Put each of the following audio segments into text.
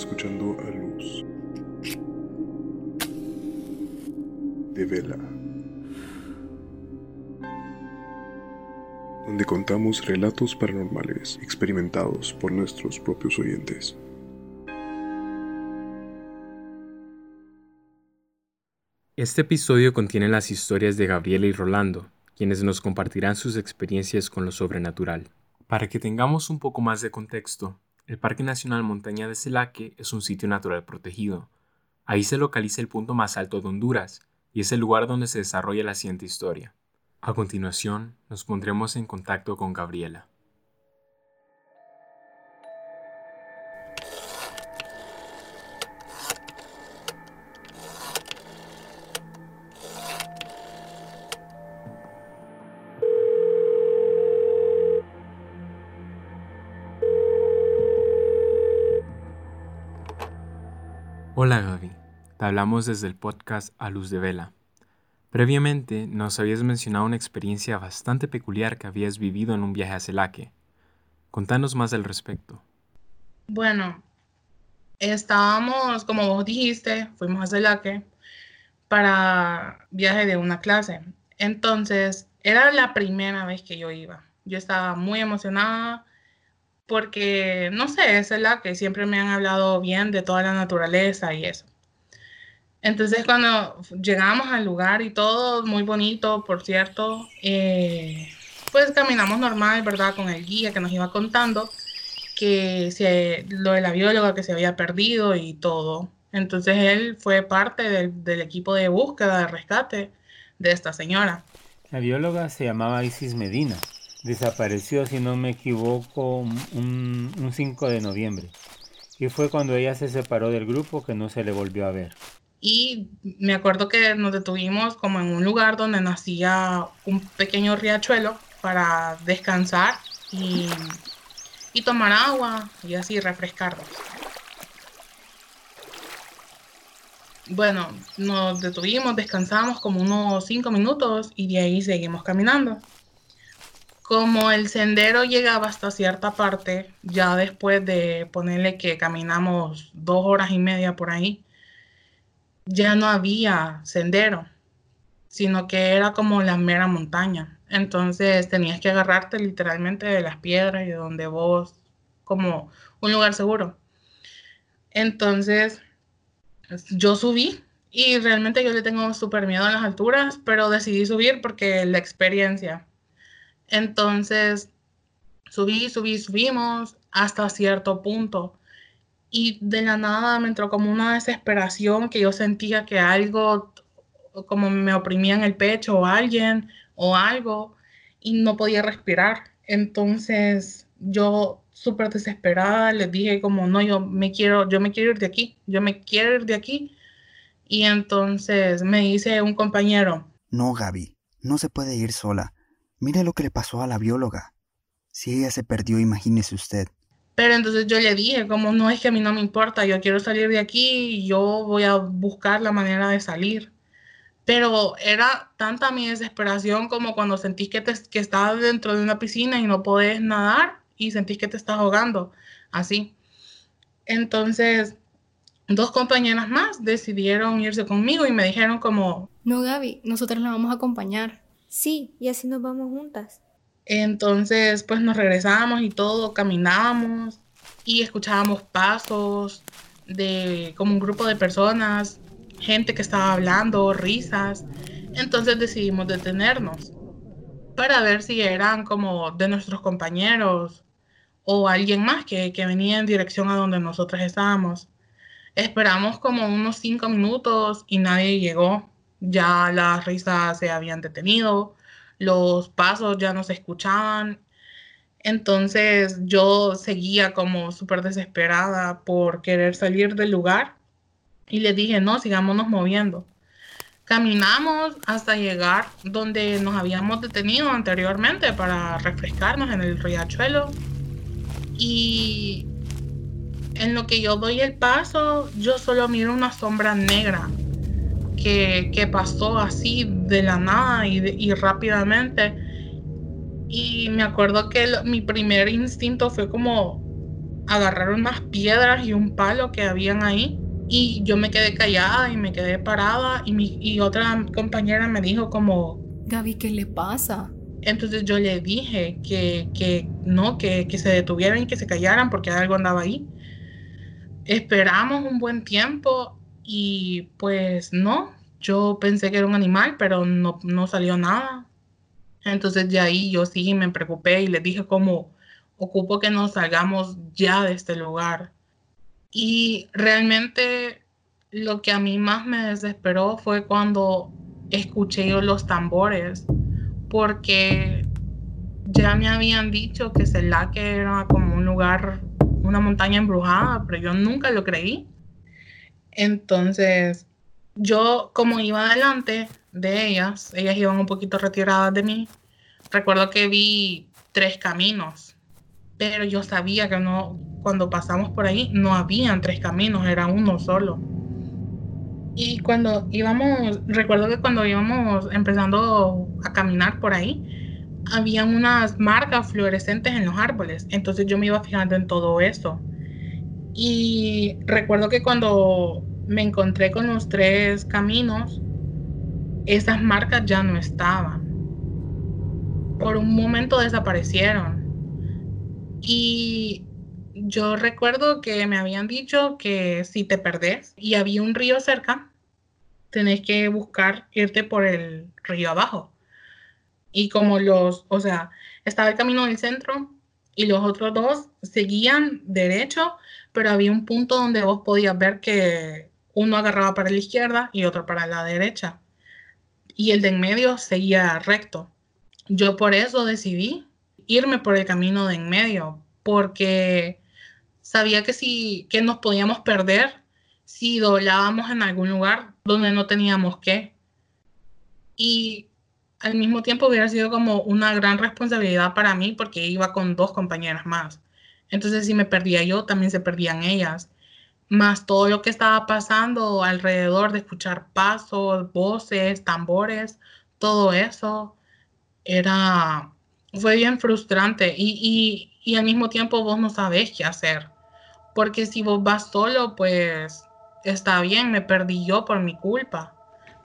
escuchando a Luz de Vela, donde contamos relatos paranormales experimentados por nuestros propios oyentes. Este episodio contiene las historias de Gabriela y Rolando, quienes nos compartirán sus experiencias con lo sobrenatural. Para que tengamos un poco más de contexto, el Parque Nacional Montaña de Celaque es un sitio natural protegido. Ahí se localiza el punto más alto de Honduras y es el lugar donde se desarrolla la siguiente historia. A continuación, nos pondremos en contacto con Gabriela. Hola Gaby, te hablamos desde el podcast A Luz de Vela. Previamente nos habías mencionado una experiencia bastante peculiar que habías vivido en un viaje a Celaque. Contanos más al respecto. Bueno, estábamos, como vos dijiste, fuimos a Celaque para viaje de una clase. Entonces, era la primera vez que yo iba. Yo estaba muy emocionada porque, no sé, es la que siempre me han hablado bien de toda la naturaleza y eso. Entonces cuando llegamos al lugar y todo, muy bonito, por cierto, eh, pues caminamos normal, ¿verdad? Con el guía que nos iba contando que se, lo de la bióloga que se había perdido y todo. Entonces él fue parte del, del equipo de búsqueda, de rescate de esta señora. La bióloga se llamaba Isis Medina desapareció, si no me equivoco, un, 5 de noviembre. Y fue cuando ella se separó del grupo que no se le volvió a ver. Y me acuerdo que nos detuvimos como en un lugar donde nacía un pequeño riachuelo para descansar y, y tomar agua y así refrescarnos. Bueno, nos detuvimos, descansamos como unos 5 minutos y de ahí seguimos caminando como el sendero llegaba hasta cierta parte, ya después de ponerle que caminamos dos horas y media por ahí, ya no había sendero, sino que era como la mera montaña. Entonces tenías que agarrarte literalmente de las piedras y de donde vos, como un lugar seguro. Entonces yo subí y realmente yo le tengo súper miedo a las alturas, pero decidí subir porque la experiencia entonces, subí, subí, subimos hasta cierto punto. Y de la nada me entró como una desesperación que yo sentía que algo como me oprimía en el pecho o alguien o algo y no podía respirar. Entonces yo súper desesperada les dije como no, yo me quiero, yo me quiero ir de aquí, yo me quiero ir de aquí. Y entonces me dice un compañero, no Gaby, no se puede ir sola. Mire lo que le pasó a la bióloga. Si ella se perdió, imagínese usted. Pero entonces yo le dije, como no es que a mí no me importa, yo quiero salir de aquí y yo voy a buscar la manera de salir. Pero era tanta mi desesperación como cuando sentís que, te, que estás dentro de una piscina y no podés nadar y sentís que te estás ahogando, así. Entonces, dos compañeras más decidieron irse conmigo y me dijeron como... No, Gaby, nosotros la vamos a acompañar. Sí, y así nos vamos juntas. Entonces, pues nos regresábamos y todo, caminábamos y escuchábamos pasos de como un grupo de personas, gente que estaba hablando, risas. Entonces decidimos detenernos para ver si eran como de nuestros compañeros o alguien más que, que venía en dirección a donde nosotros estábamos. Esperamos como unos cinco minutos y nadie llegó ya las risas se habían detenido, los pasos ya no se escuchaban. Entonces yo seguía como súper desesperada por querer salir del lugar y le dije, no, sigámonos moviendo. Caminamos hasta llegar donde nos habíamos detenido anteriormente para refrescarnos en el riachuelo. Y en lo que yo doy el paso, yo solo miro una sombra negra que, pasó así de la nada y, rápidamente. Y me acuerdo que mi primer instinto fue como agarrar unas piedras y un palo que habían ahí y yo me quedé callada y me quedé parada y, mi, y otra compañera me dijo como... Gaby, ¿qué le pasa? Entonces yo le dije que, que no, que, que, se detuvieran y que se callaran porque algo andaba ahí. Esperamos un buen tiempo y pues no, yo pensé que era un animal, pero no, no salió nada. Entonces de ahí yo sí me preocupé y les dije como, ocupo que nos salgamos ya de este lugar. Y realmente lo que a mí más me desesperó fue cuando escuché yo los tambores porque ya me habían dicho que Celaque era como un lugar, una montaña embrujada, pero yo nunca lo creí. Entonces, yo como iba adelante de ellas, ellas iban un poquito retiradas de mí, recuerdo que vi tres caminos, pero yo sabía que no, cuando pasamos por ahí, no habían tres caminos, era uno solo. Y cuando íbamos, recuerdo que cuando íbamos empezando a caminar por ahí, habían unas marcas fluorescentes en los árboles. Entonces yo me iba fijando en todo eso. Y recuerdo que cuando me encontré con los tres caminos, esas marcas ya no estaban. Por un momento desaparecieron. Y yo recuerdo que me habían dicho que si te perdés y había un río cerca, tenés que buscar irte por el río abajo. Y como los, o sea, estaba el camino del centro y los otros dos seguían derecho, pero había un punto donde vos podías ver que uno agarraba para la izquierda y otro para la derecha. Y el de en medio seguía recto. Yo por eso decidí irme por el camino de en medio, porque sabía que si que nos podíamos perder si doblábamos en algún lugar donde no teníamos que. Y al mismo tiempo hubiera sido como una gran responsabilidad para mí porque iba con dos compañeras más. Entonces si me perdía yo, también se perdían ellas. Más todo lo que estaba pasando alrededor de escuchar pasos, voces, tambores, todo eso era, fue bien frustrante y, y, y al mismo tiempo vos no sabés qué hacer porque si vos vas solo, pues está bien, me perdí yo por mi culpa.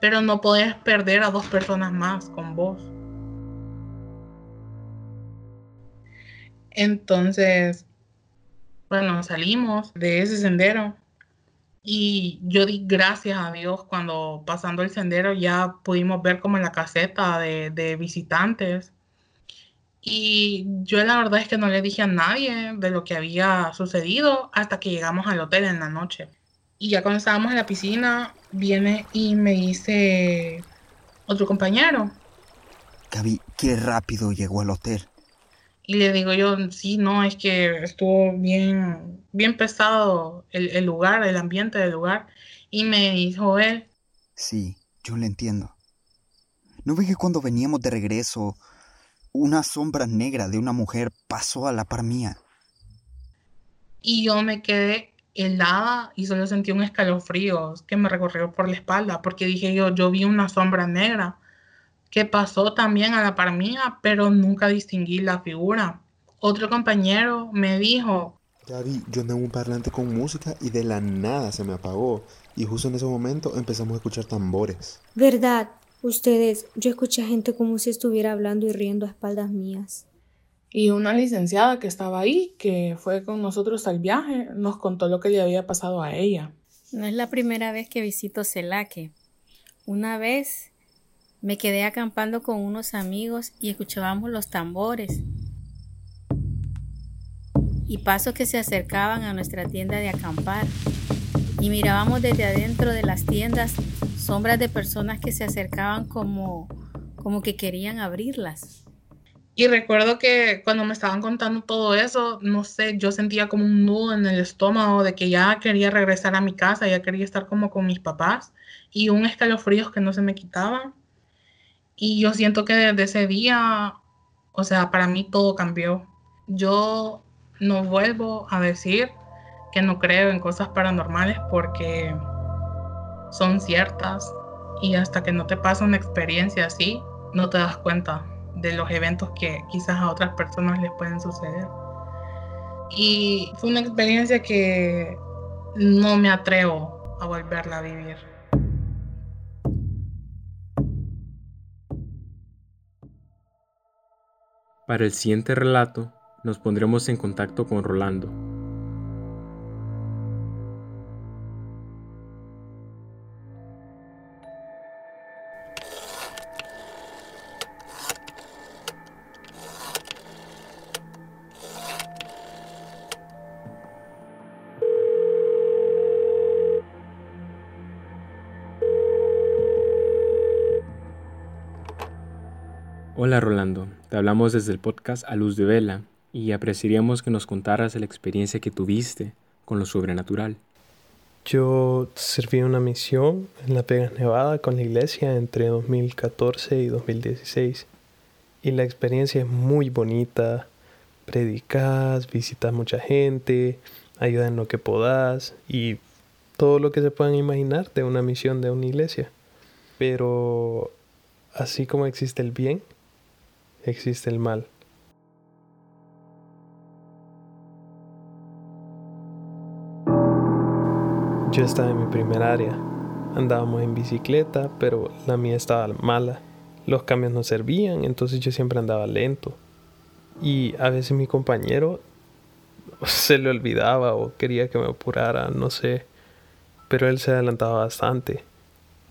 Pero no podés perder a dos personas más con vos. Entonces, bueno, salimos de ese sendero y yo di gracias a Dios cuando pasando el sendero ya pudimos ver como la caseta de, visitantes y yo la verdad es que no le dije a nadie de lo que había sucedido hasta que llegamos al hotel en la noche. Y ya cuando estábamos en la piscina, viene y me dice otro compañero. Gaby, qué rápido llegó al hotel. Y le digo yo, sí, no, es que estuvo bien, bien pesado el, el lugar, el ambiente del lugar. Y me dijo él. Sí, yo le entiendo. ¿No ve que cuando veníamos de regreso una sombra negra de una mujer pasó a la par mía. Y yo me quedé helada y solo sentí un escalofrío que me recorrió por la espalda porque dije yo, yo vi una sombra negra que pasó también a la par mía, pero nunca distinguí la figura. Otro compañero me dijo, Gaby, yo andaba un parlante con música y de la nada se me apagó. Y justo en ese momento empezamos a escuchar tambores. ¿Verdad? Ustedes, yo escuché a gente como si estuviera hablando y riendo a espaldas mías. Y una licenciada que estaba ahí, que fue con nosotros al viaje, nos contó lo que le había pasado a ella. No es la primera vez que visito Celaque. Una vez me quedé acampando con unos amigos y escuchábamos los tambores y pasos que se acercaban a nuestra tienda de acampar. Y mirábamos desde adentro de las tiendas sombras de personas que se acercaban como, como que querían abrirlas. Y recuerdo que cuando me estaban contando todo eso, no sé, yo sentía como un nudo en el estómago de que ya quería regresar a mi casa, ya quería estar como con mis papás y un escalofrío que no se me quitaba. Y yo siento que desde ese día, o sea, para mí todo cambió. Yo no vuelvo a decir que no creo en cosas paranormales porque son ciertas y hasta que no te pasa una experiencia así, no te das cuenta de los eventos que quizás a otras personas les pueden suceder. y fue una experiencia que no me atrevo a volverla a vivir. Para el siguiente relato nos pondremos en contacto con Rolando, Rolando, te hablamos desde el podcast A Luz de Vela y apreciaríamos que nos contaras la experiencia que tuviste con lo sobrenatural. Yo serví una misión en La Vegas, Nevada con la iglesia entre 2014 y 2016 y la experiencia es muy bonita. Predicas, visitas mucha gente, ayudas en lo que podas y todo lo que se puedan imaginar de una misión de una iglesia. Pero así como existe el bien, existe el mal. Yo estaba en mi primer área. Andábamos en bicicleta, pero la mía estaba mala. Los cambios no servían, entonces yo siempre andaba lento. Y a veces mi compañero se le olvidaba o quería que me apurara, no sé. Pero él se adelantaba bastante.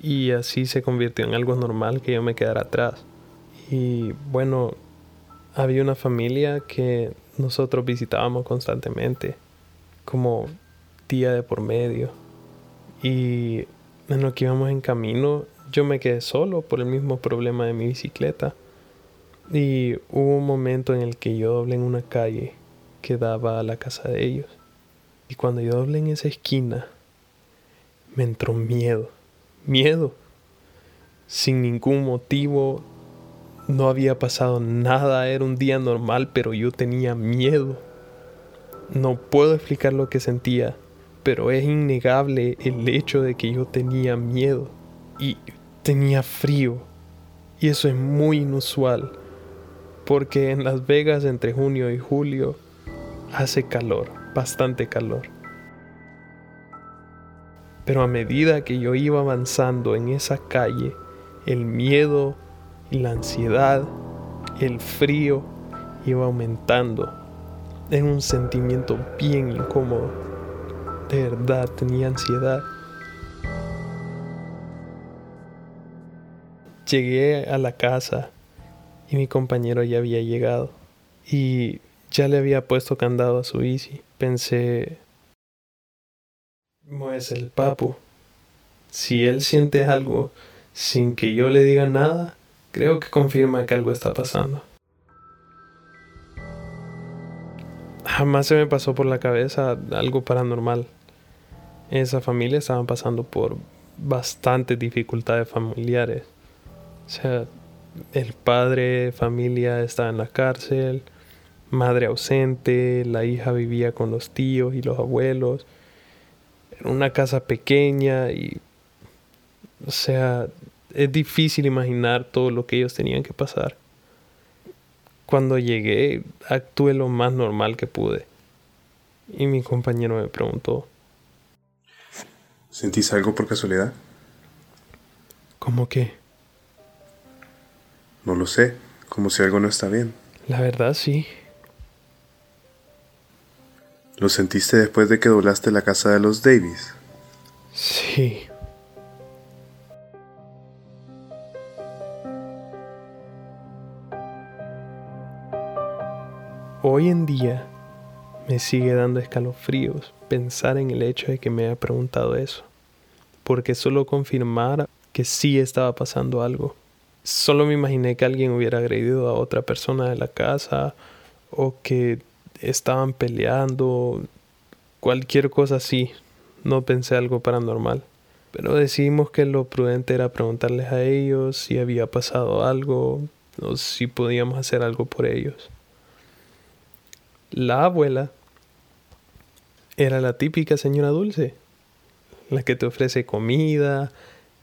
Y así se convirtió en algo normal que yo me quedara atrás. Y bueno, había una familia que nosotros visitábamos constantemente, como día de por medio. Y en que íbamos en camino, yo me quedé solo por el mismo problema de mi bicicleta. Y hubo un momento en el que yo doblé en una calle que daba a la casa de ellos. Y cuando yo doblé en esa esquina, me entró miedo. Miedo. Sin ningún motivo, no había pasado nada, era un día normal, pero yo tenía miedo. No puedo explicar lo que sentía, pero es innegable el hecho de que yo tenía miedo y tenía frío. Y eso es muy inusual, porque en Las Vegas entre junio y julio hace calor, bastante calor. Pero a medida que yo iba avanzando en esa calle, el miedo la ansiedad, el frío iba aumentando. Era un sentimiento bien incómodo. De verdad tenía ansiedad. Llegué a la casa y mi compañero ya había llegado y ya le había puesto candado a su bici. Pensé, no es el papu. Si él siente algo sin que yo le diga nada, creo que confirma que algo está pasando. Jamás se me pasó por la cabeza algo paranormal. Esa familia estaban pasando por bastantes dificultades familiares. O sea, el padre familia estaba en la cárcel, madre ausente, la hija vivía con los tíos y los abuelos, en una casa pequeña y, o sea, es difícil imaginar todo lo que ellos tenían que pasar. Cuando llegué, actué lo más normal que pude. Y mi compañero me preguntó. ¿Sentís algo por casualidad? ¿Cómo qué? No lo sé, como si algo no está bien. La verdad sí. ¿Lo sentiste después de que doblaste la casa de los Davis? Sí. Hoy en día me sigue dando escalofríos pensar en el hecho de que me haya preguntado eso, porque solo confirmara que sí estaba pasando algo. Solo me imaginé que alguien hubiera agredido a otra persona de la casa o que estaban peleando, cualquier cosa así. No pensé algo paranormal. Pero decidimos que lo prudente era preguntarles a ellos si había pasado algo o si podíamos hacer algo por ellos. La abuela era la típica señora dulce, la que te ofrece comida,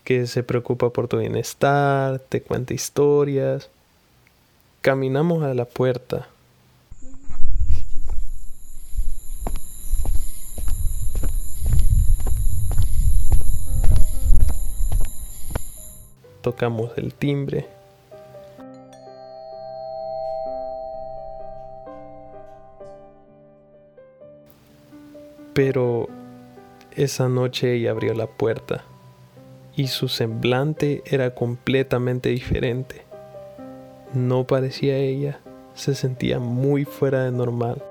que se preocupa por tu bienestar, te cuenta historias. Caminamos a la puerta. Tocamos el timbre. Pero esa noche ella abrió la puerta y su semblante era completamente diferente. No parecía ella, se sentía muy fuera de normal.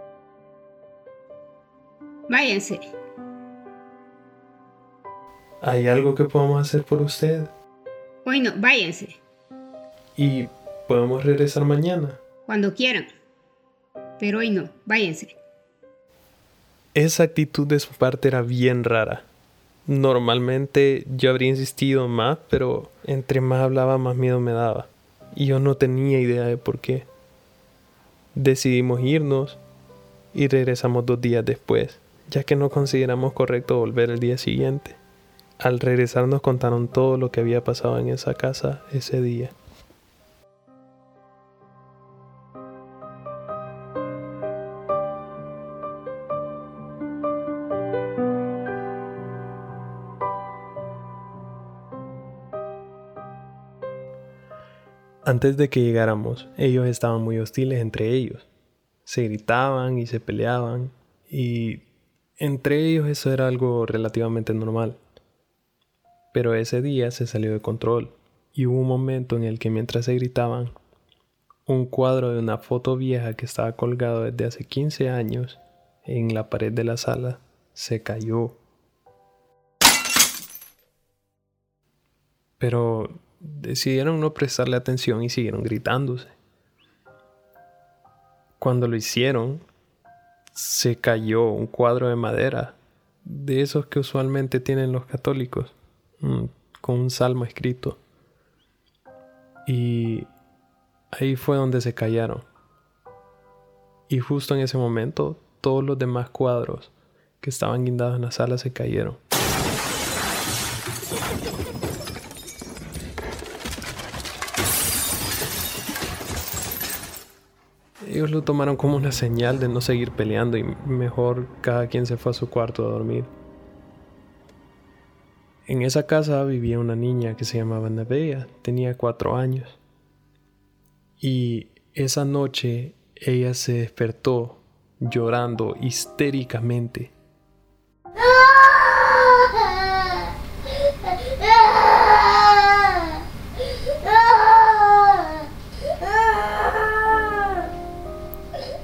Váyanse. ¿Hay algo que podamos hacer por usted? Hoy no, váyanse. ¿Y podemos regresar mañana? Cuando quieran. Pero hoy no, váyanse. Esa actitud de su parte era bien rara. Normalmente yo habría insistido más, pero entre más hablaba más miedo me daba. Y yo no tenía idea de por qué. Decidimos irnos y regresamos dos días después, ya que no consideramos correcto volver el día siguiente. Al regresar nos contaron todo lo que había pasado en esa casa ese día. Antes de que llegáramos, ellos estaban muy hostiles entre ellos. Se gritaban y se peleaban y entre ellos eso era algo relativamente normal. Pero ese día se salió de control y hubo un momento en el que mientras se gritaban, un cuadro de una foto vieja que estaba colgado desde hace 15 años en la pared de la sala se cayó. Pero decidieron no prestarle atención y siguieron gritándose. Cuando lo hicieron, se cayó un cuadro de madera, de esos que usualmente tienen los católicos, mm, con un salmo escrito. Y ahí fue donde se callaron. Y justo en ese momento, todos los demás cuadros que estaban guindados en la sala se cayeron. Ellos lo tomaron como una señal de no seguir peleando y mejor cada quien se fue a su cuarto a dormir. En esa casa vivía una niña que se llamaba Neveya, tenía cuatro años. Y esa noche ella se despertó llorando histéricamente.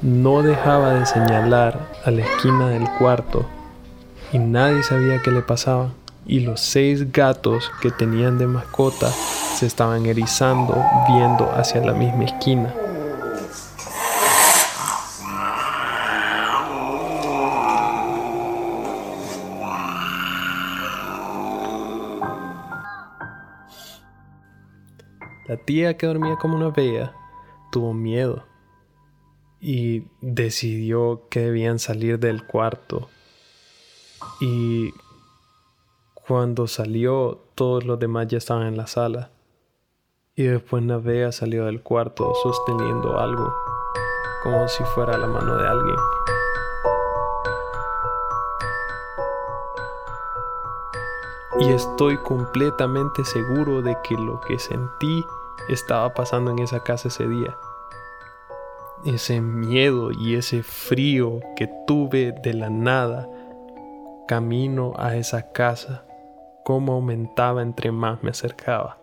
No dejaba de señalar a la esquina del cuarto y nadie sabía qué le pasaba. Y los seis gatos que tenían de mascota se estaban erizando viendo hacia la misma esquina. La tía que dormía como una bella tuvo miedo y decidió que debían salir del cuarto. Y cuando salió, todos los demás ya estaban en la sala. Y después Navea salió del cuarto sosteniendo algo, como si fuera la mano de alguien. Y estoy completamente seguro de que lo que sentí estaba pasando en esa casa ese día ese miedo y ese frío que tuve de la nada camino a esa casa, cómo aumentaba entre más me acercaba.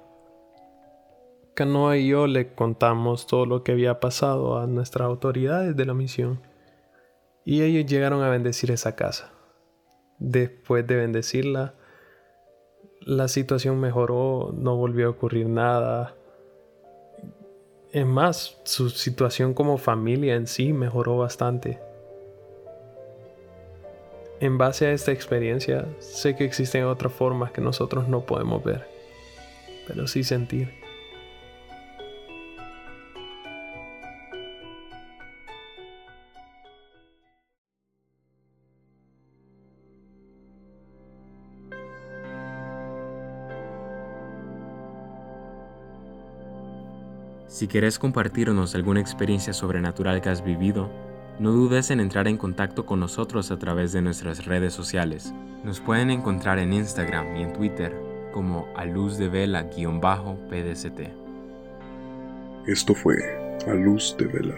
Canoa y yo le contamos todo lo que había pasado a nuestras autoridades de la misión y ellos llegaron a bendecir esa casa. Después de bendecirla, la situación mejoró, no volvió a ocurrir nada, es más, su situación como familia en sí mejoró bastante. En base a esta experiencia, sé que existen otras formas que nosotros no podemos ver, pero sí sentir. Si quieres compartirnos alguna experiencia sobrenatural que has vivido, no dudes en entrar en contacto con nosotros a través de nuestras redes sociales. Nos pueden encontrar en Instagram y en Twitter como a luz de vela-pdct. Esto fue A Luz de Vela.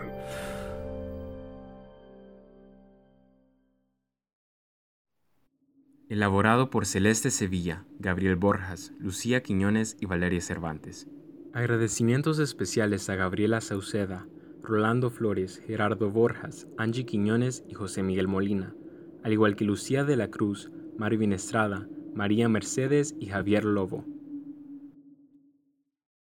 Elaborado por Celeste Sevilla, Gabriel Borjas, Lucía Quiñones y Valeria Cervantes. Agradecimientos especiales a Gabriela Sauceda, Rolando Flores, Gerardo Borjas, Angie Quiñones y José Miguel Molina, al igual que Lucía de la Cruz, Marvin Estrada, María Mercedes y Javier Lobo.